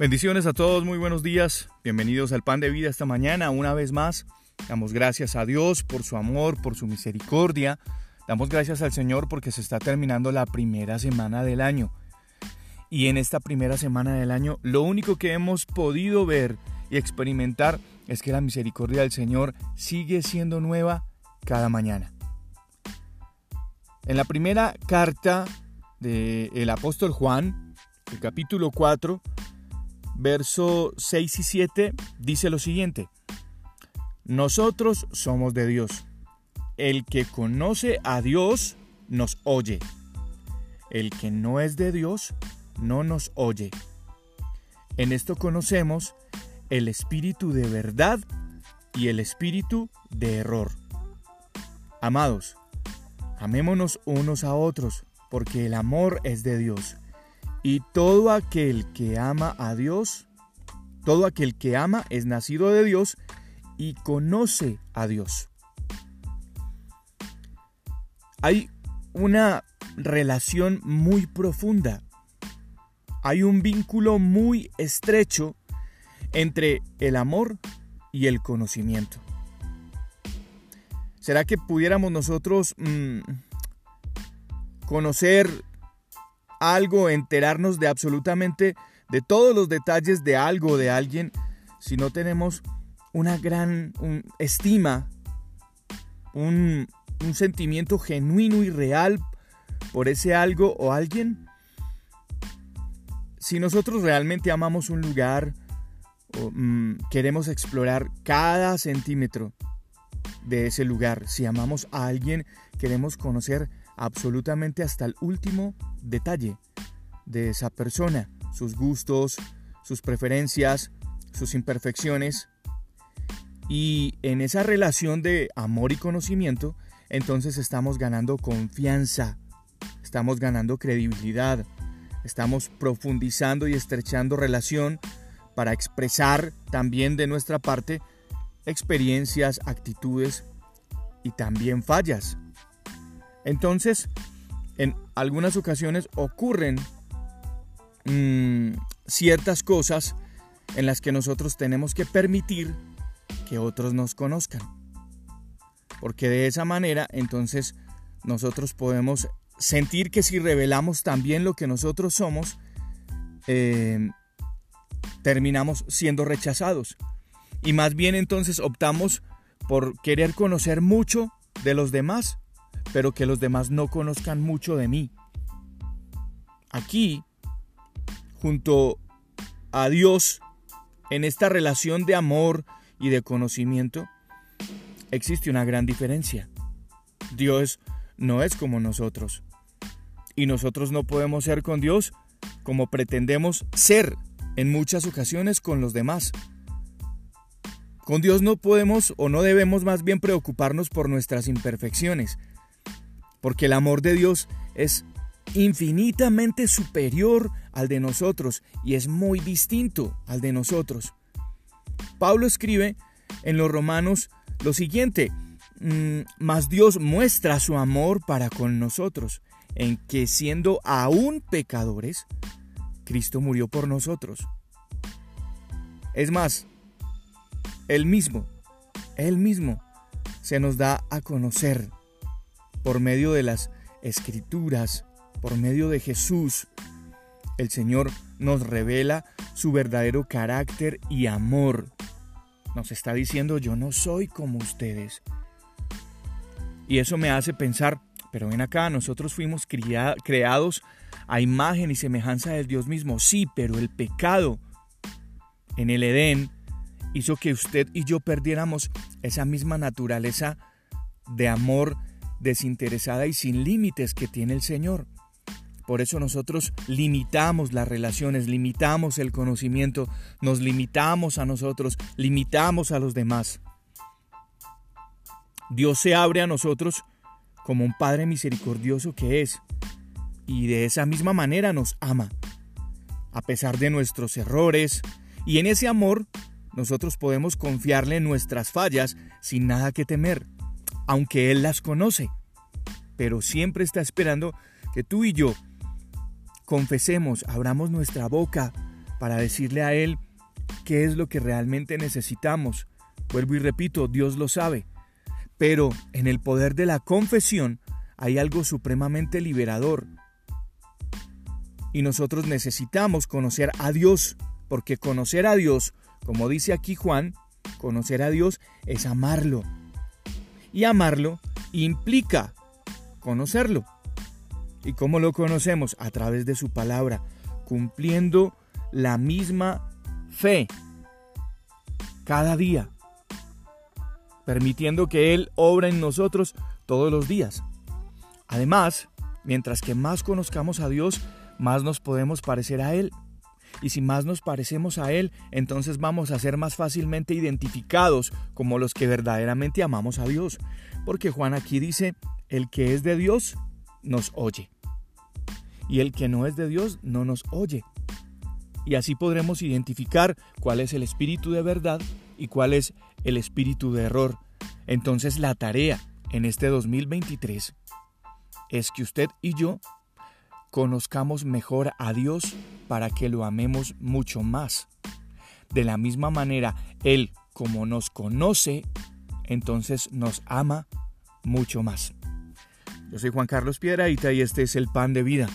Bendiciones a todos, muy buenos días. Bienvenidos al Pan de Vida esta mañana. Una vez más, damos gracias a Dios por su amor, por su misericordia. Damos gracias al Señor porque se está terminando la primera semana del año. Y en esta primera semana del año, lo único que hemos podido ver y experimentar es que la misericordia del Señor sigue siendo nueva cada mañana. En la primera carta del apóstol Juan, el capítulo 4, verso 6 y 7 dice lo siguiente, nosotros somos de Dios. El que conoce a Dios nos oye. El que no es de Dios no nos oye. En esto conocemos el espíritu de verdad y el espíritu de error. Amados, amémonos unos a otros, porque el amor es de Dios. Y todo aquel que ama a Dios, todo aquel que ama es nacido de Dios y conoce a Dios. Hay una relación muy profunda. Hay un vínculo muy estrecho entre el amor y el conocimiento. ¿Será que pudiéramos nosotros mmm, conocer algo, enterarnos de absolutamente de todos los detalles de algo, de alguien, si no tenemos una gran estima, un, sentimiento genuino y real por ese algo o alguien. Si nosotros realmente amamos un lugar, o, mm, queremos explorar cada centímetro de ese lugar, si amamos a alguien, queremos conocer absolutamente hasta el último detalle de esa persona, sus gustos, sus preferencias, sus imperfecciones. Y en esa relación de amor y conocimiento, entonces estamos ganando confianza, estamos ganando credibilidad, estamos profundizando y estrechando relación para expresar también de nuestra parte experiencias, actitudes y también fallas. Entonces, en algunas ocasiones ocurren mmm, ciertas cosas en las que nosotros tenemos que permitir que otros nos conozcan. Porque de esa manera entonces nosotros podemos sentir que si revelamos también lo que nosotros somos, eh, terminamos siendo rechazados. Y más bien entonces optamos por querer conocer mucho de los demás pero que los demás no conozcan mucho de mí. Aquí, junto a Dios, en esta relación de amor y de conocimiento, existe una gran diferencia. Dios no es como nosotros. Y nosotros no podemos ser con Dios como pretendemos ser en muchas ocasiones con los demás. Con Dios no podemos o no debemos más bien preocuparnos por nuestras imperfecciones, porque el amor de Dios es infinitamente superior al de nosotros y es muy distinto al de nosotros. Pablo escribe en los Romanos lo siguiente, mm, mas Dios muestra su amor para con nosotros, en que siendo aún pecadores, Cristo murió por nosotros. Es más, Él mismo, Él mismo se nos da a conocer por medio de las escrituras, por medio de Jesús, el Señor nos revela su verdadero carácter y amor. Nos está diciendo, yo no soy como ustedes. Y eso me hace pensar, pero ven acá, nosotros fuimos creados a imagen y semejanza del Dios mismo. Sí, pero el pecado en el Edén hizo que usted y yo perdiéramos esa misma naturaleza de amor desinteresada y sin límites que tiene el Señor. Por eso nosotros limitamos las relaciones, limitamos el conocimiento, nos limitamos a nosotros, limitamos a los demás. Dios se abre a nosotros como un Padre misericordioso que es, y de esa misma manera nos ama, a pesar de nuestros errores, y en ese amor nosotros podemos confiarle nuestras fallas sin nada que temer aunque Él las conoce, pero siempre está esperando que tú y yo confesemos, abramos nuestra boca para decirle a Él qué es lo que realmente necesitamos. Vuelvo y repito, Dios lo sabe. Pero en el poder de la confesión hay algo supremamente liberador. Y nosotros necesitamos conocer a Dios, porque conocer a Dios, como dice aquí Juan, conocer a Dios es amarlo. Y amarlo implica conocerlo. ¿Y cómo lo conocemos? A través de su palabra, cumpliendo la misma fe cada día, permitiendo que Él obra en nosotros todos los días. Además, mientras que más conozcamos a Dios, más nos podemos parecer a Él. Y si más nos parecemos a Él, entonces vamos a ser más fácilmente identificados como los que verdaderamente amamos a Dios. Porque Juan aquí dice, el que es de Dios nos oye. Y el que no es de Dios no nos oye. Y así podremos identificar cuál es el espíritu de verdad y cuál es el espíritu de error. Entonces la tarea en este 2023 es que usted y yo conozcamos mejor a Dios para que lo amemos mucho más. De la misma manera, Él, como nos conoce, entonces nos ama mucho más. Yo soy Juan Carlos Piedraíta y este es el pan de vida.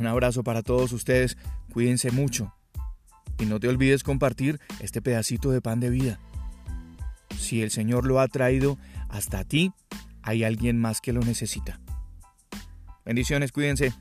Un abrazo para todos ustedes, cuídense mucho. Y no te olvides compartir este pedacito de pan de vida. Si el Señor lo ha traído hasta ti, hay alguien más que lo necesita. Bendiciones, cuídense.